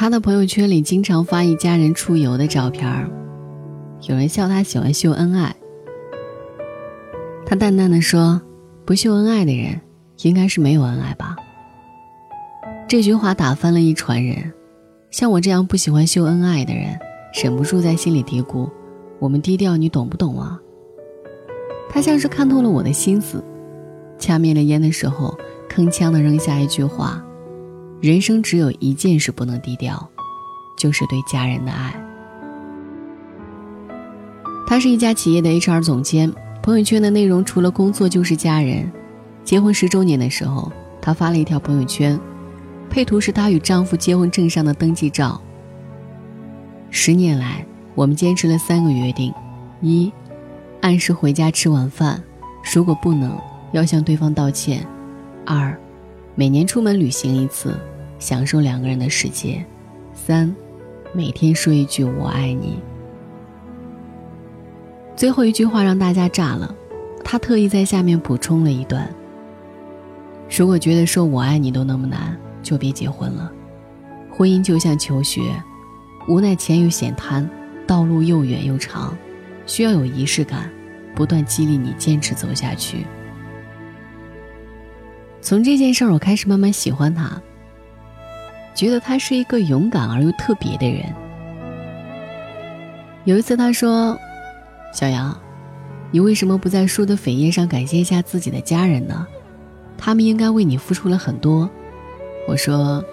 他的朋友圈里经常发一家人出游的照片儿，有人笑他喜欢秀恩爱。他淡淡的说：“不秀恩爱的人，应该是没有恩爱吧。”这句话打翻了一船人。像我这样不喜欢秀恩爱的人，忍不住在心里嘀咕：“我们低调，你懂不懂啊？”他像是看透了我的心思，掐灭了烟的时候，铿锵的扔下一句话。人生只有一件事不能低调，就是对家人的爱。他是一家企业的 HR 总监，朋友圈的内容除了工作就是家人。结婚十周年的时候，他发了一条朋友圈，配图是她与丈夫结婚证上的登记照。十年来，我们坚持了三个约定：一，按时回家吃晚饭；如果不能，要向对方道歉；二。每年出门旅行一次，享受两个人的世界。三，每天说一句“我爱你”。最后一句话让大家炸了，他特意在下面补充了一段：“如果觉得说我爱你都那么难，就别结婚了。婚姻就像求学，无奈钱又险滩，道路又远又长，需要有仪式感，不断激励你坚持走下去。”从这件事儿，我开始慢慢喜欢他，觉得他是一个勇敢而又特别的人。有一次，他说：“小杨，你为什么不在书的扉页上感谢一下自己的家人呢？他们应该为你付出了很多。”我说：“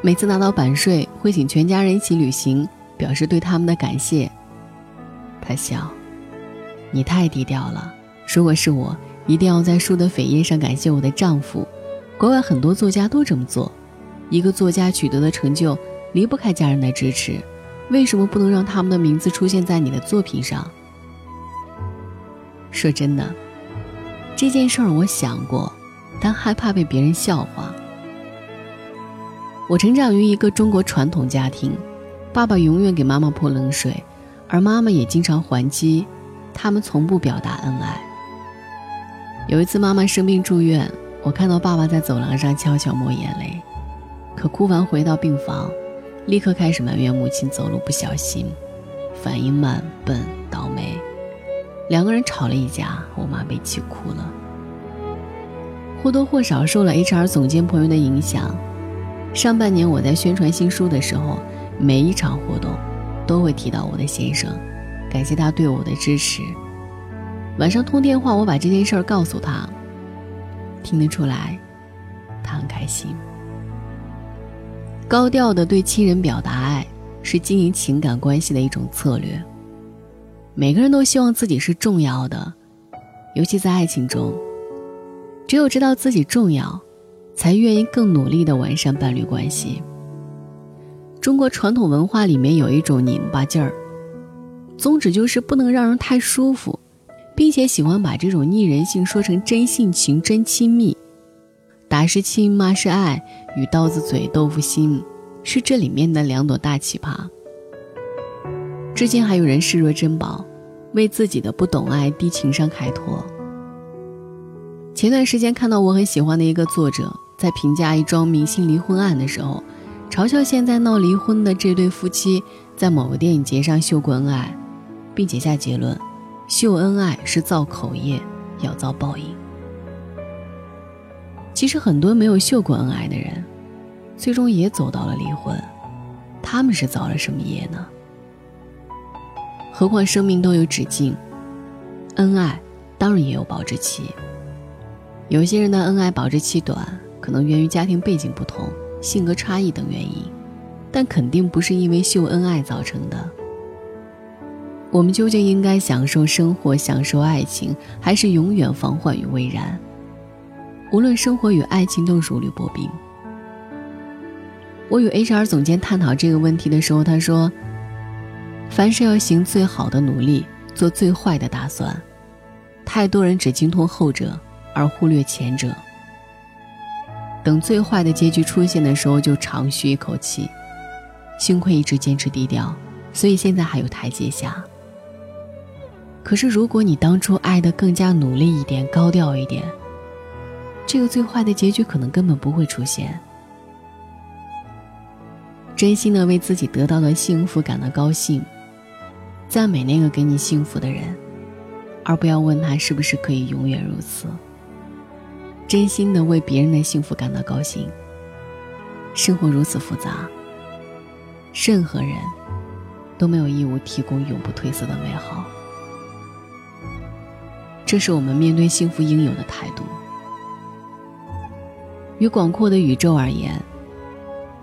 每次拿到版税，会请全家人一起旅行，表示对他们的感谢。”他笑：“你太低调了。如果是我。”一定要在书的扉页上感谢我的丈夫。国外很多作家都这么做。一个作家取得的成就离不开家人的支持，为什么不能让他们的名字出现在你的作品上？说真的，这件事儿我想过，但害怕被别人笑话。我成长于一个中国传统家庭，爸爸永远给妈妈泼冷水，而妈妈也经常还击，他们从不表达恩爱。有一次，妈妈生病住院，我看到爸爸在走廊上悄悄抹眼泪，可哭完回到病房，立刻开始埋怨母亲走路不小心，反应慢、笨、倒霉。两个人吵了一架，我妈被气哭了。或多或少受了 HR 总监朋友的影响，上半年我在宣传新书的时候，每一场活动都会提到我的先生，感谢他对我的支持。晚上通电话，我把这件事儿告诉他，听得出来，他很开心。高调的对亲人表达爱，是经营情感关系的一种策略。每个人都希望自己是重要的，尤其在爱情中，只有知道自己重要，才愿意更努力的完善伴侣关系。中国传统文化里面有一种拧巴劲儿，宗旨就是不能让人太舒服。并且喜欢把这种逆人性说成真性情、真亲密，打是亲，骂是爱，与刀子嘴豆腐心，是这里面的两朵大奇葩。至今还有人视若珍宝，为自己的不懂爱、低情商开脱。前段时间看到我很喜欢的一个作者在评价一桩明星离婚案的时候，嘲笑现在闹离婚的这对夫妻在某个电影节上秀过恩爱，并且下结论。秀恩爱是造口业，要遭报应。其实很多没有秀过恩爱的人，最终也走到了离婚，他们是造了什么业呢？何况生命都有止境，恩爱当然也有保质期。有些人的恩爱保质期短，可能源于家庭背景不同、性格差异等原因，但肯定不是因为秀恩爱造成的。我们究竟应该享受生活、享受爱情，还是永远防患于未然？无论生活与爱情都如履薄冰。我与 HR 总监探讨这个问题的时候，他说：“凡事要行最好的努力，做最坏的打算。太多人只精通后者，而忽略前者。等最坏的结局出现的时候，就长吁一口气。幸亏一直坚持低调，所以现在还有台阶下。”可是，如果你当初爱的更加努力一点、高调一点，这个最坏的结局可能根本不会出现。真心的为自己得到的幸福感到高兴，赞美那个给你幸福的人，而不要问他是不是可以永远如此。真心的为别人的幸福感到高兴。生活如此复杂，任何人都没有义务提供永不褪色的美好。这是我们面对幸福应有的态度。于广阔的宇宙而言，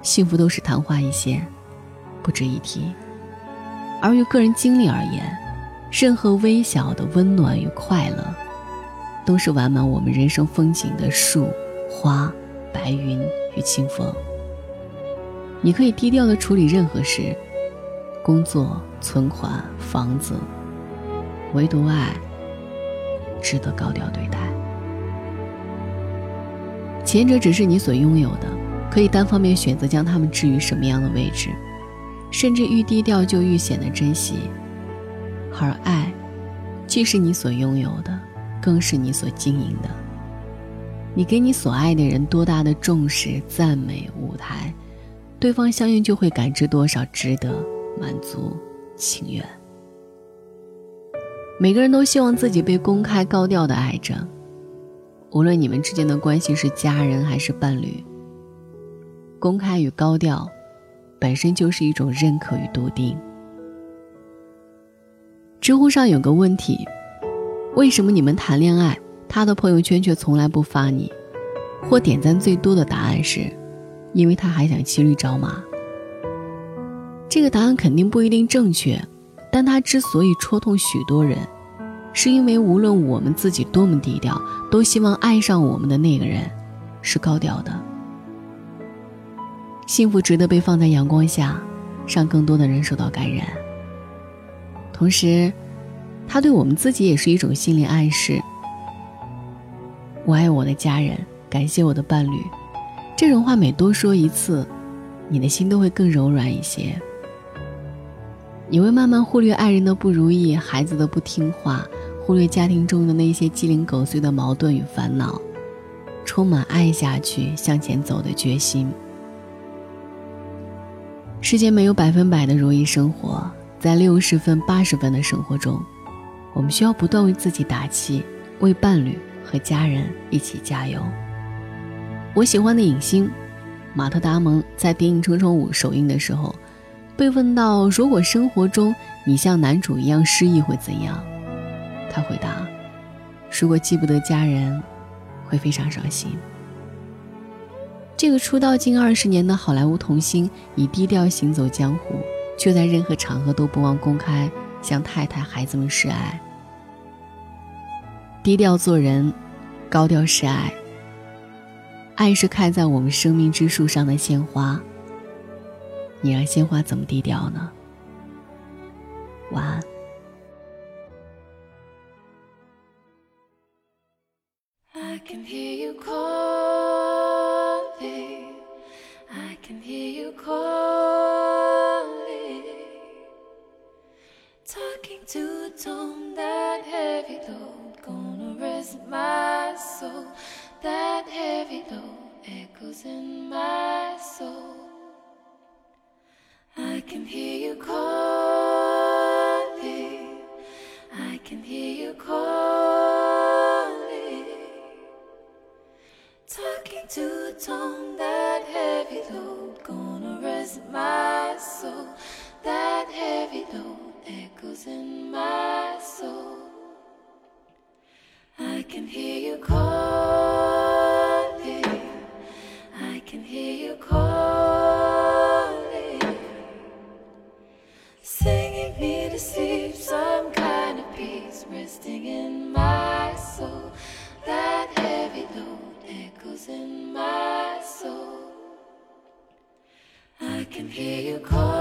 幸福都是昙花一现，不值一提；而于个人经历而言，任何微小的温暖与快乐，都是完满我们人生风景的树、花、白云与清风。你可以低调的处理任何事，工作、存款、房子，唯独爱，值得高调对待。前者只是你所拥有的，可以单方面选择将它们置于什么样的位置，甚至愈低调就愈显得珍惜。而爱，既是你所拥有的，更是你所经营的。你给你所爱的人多大的重视、赞美、舞台。对方相应就会感知多少值得满足、情愿。每个人都希望自己被公开高调的爱着，无论你们之间的关系是家人还是伴侣。公开与高调，本身就是一种认可与笃定。知乎上有个问题：为什么你们谈恋爱，他的朋友圈却从来不发你？或点赞最多的答案是。因为他还想骑驴找马。这个答案肯定不一定正确，但他之所以戳痛许多人，是因为无论我们自己多么低调，都希望爱上我们的那个人是高调的。幸福值得被放在阳光下，让更多的人受到感染。同时，他对我们自己也是一种心理暗示：我爱我的家人，感谢我的伴侣。这种话每多说一次，你的心都会更柔软一些。你会慢慢忽略爱人的不如意、孩子的不听话，忽略家庭中的那些鸡零狗碎的矛盾与烦恼，充满爱下去、向前走的决心。世间没有百分百的如意生活，在六十分、八十分的生活中，我们需要不断为自己打气，为伴侣和家人一起加油。我喜欢的影星马特·达蒙在电影《冲冲五》首映的时候，被问到：“如果生活中你像男主一样失忆会怎样？”他回答：“如果记不得家人，会非常伤心。”这个出道近二十年的好莱坞童星，以低调行走江湖，却在任何场合都不忘公开向太太、孩子们示爱。低调做人，高调示爱。爱是开在我们生命之树上的鲜花。你让鲜花怎么低调呢？晚安。That heavy load echoes in my soul. I can hear you calling. I can hear you calling. Talking to a tone that heavy load gonna rest my soul. you call